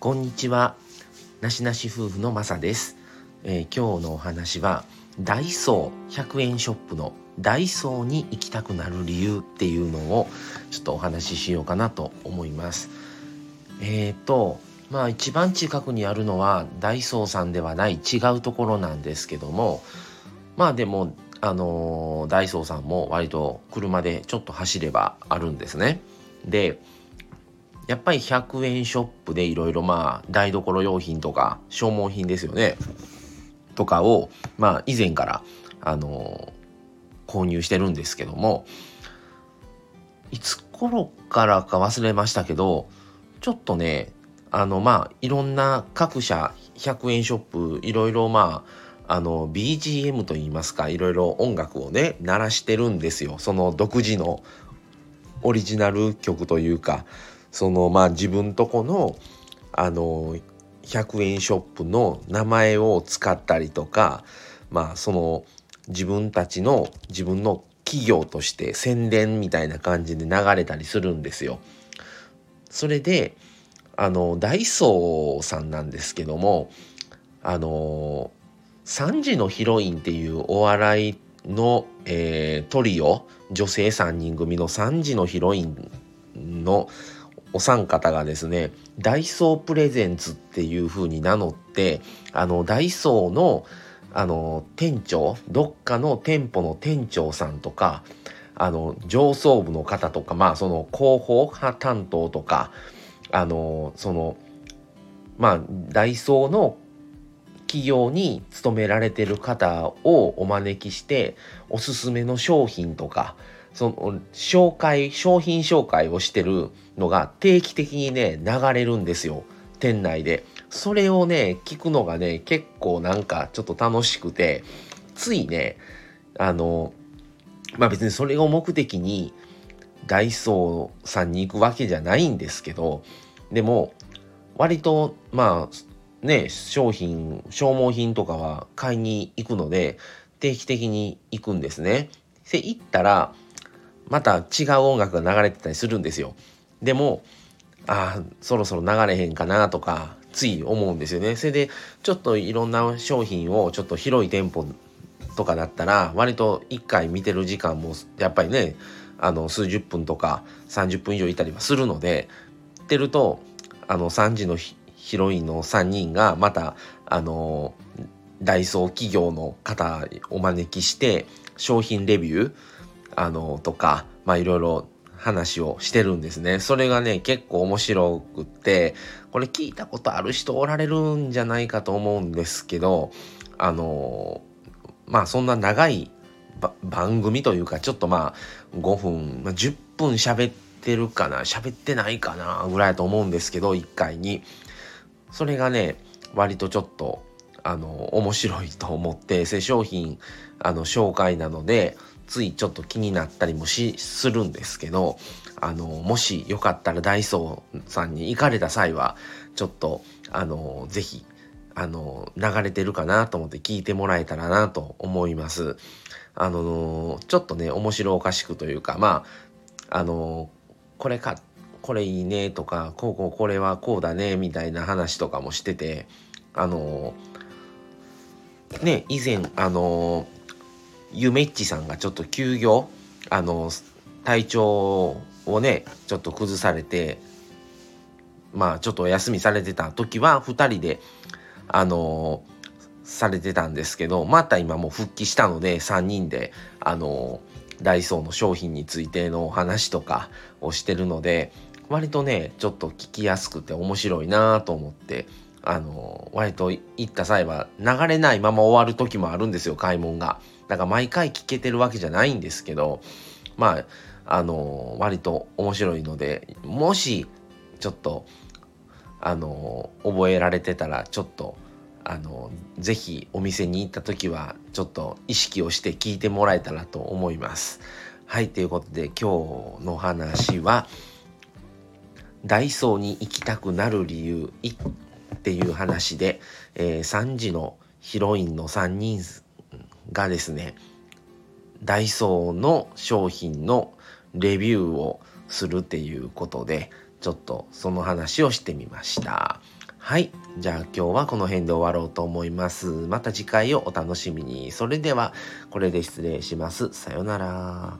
こんにちは。なしなし夫婦のまさです、えー今日のお話は、ダイソー100円ショップのダイソーに行きたくなる理由っていうのをちょっとお話ししようかなと思います。えーと、まあ一番近くにあるのはダイソーさんではない違うところなんですけども、まあでも、あのーダイソーさんも割と車でちょっと走ればあるんですね。で、やっぱり100円ショップでいろいろまあ台所用品とか消耗品ですよね。とかをまあ以前からあの購入してるんですけどもいつ頃からか忘れましたけどちょっとねあのまあいろんな各社100円ショップいろいろまああの BGM といいますかいろいろ音楽をね鳴らしてるんですよ。その独自のオリジナル曲というか。そのまあ自分とこのあの100円ショップの名前を使ったりとかまあその自分たちの自分の企業として宣伝みたいな感じで流れたりするんですよ。それであのダイソーさんなんですけどもあの3時のヒロインっていうお笑いの、えートリオ女性3人組の3時のヒロインのお三方がですねダイソープレゼンツっていう風に名乗ってあのダイソーのあの店長どっかの店舗の店長さんとかあの上層部の方とかまあその広報派担当とかあのそのまあダイソーの企業に勤められてる方をお招きしておすすめの商品とかその紹介商品紹介をしてるのが定期的にね流れるんですよ。店内で。それをね聞くのがね結構なんかちょっと楽しくて。ついねあのまあ別にそれを目的にダイソーさんに行くわけじゃないんですけどでも割とまあね商品消耗品とかは買いに行くので定期的に行くんですね。で行ったらまた違う音楽が流れてたりするんですよ。でもあそろそろ流れへんかなとかつい思うんですよね。それでちょっといろんな商品をちょっと広い店舗とかだったら割と1回見てる時間もやっぱりねあの数十分とか30分以上いたりはするのでってるとあの3時のヒロインの3人がまたあのダイソー企業の方をお招きして商品レビューあのとかまあいろいろ話をしてるんですね。それがね結構面白くってこれ聞いたことある人おられるんじゃないかと思うんですけどあのまあそんな長い番組というかちょっとまあ5分、ま、10分喋ってるかな喋ってないかなぐらいと思うんですけど1回にそれがね割とちょっとあの面白いと思って製商品あの紹介なのでついちょっと気になったりもしするんですけどあのもしよかったらダイソーさんに行かれた際はちょっとあのぜひあの流れてるかなと思って聞いてもらえたらなと思います。あのちょっとね面白おかしくというかまああのこれかこれいいねとかこうこうこれはこうだねみたいな話とかもしててあのね以前あのゆめっちさんがちょっと休業あの体調をねちょっと崩されてまあちょっとお休みされてた時は2人であのされてたんですけどまた今もう復帰したので3人であのダイソーの商品についてのお話とかをしてるので割とねちょっと聞きやすくて面白いなと思ってあの割と行った際は流れないまま終わる時もあるんですよ買い物が。だから毎回聞けてるわけじゃないんですけどまああの割と面白いのでもしちょっとあの覚えられてたらちょっとあのぜひお店に行った時はちょっと意識をして聞いてもらえたらと思います。はいということで今日の話はダイソーに行きたくなる理由いっていう話で、えー3時のヒロインの3人がですねダイソーの商品のレビューをするっていうことでちょっとその話をしてみました。はい。じゃあ今日はこの辺で終わろうと思います。また次回をお楽しみに。それでは、これで失礼します。さようなら。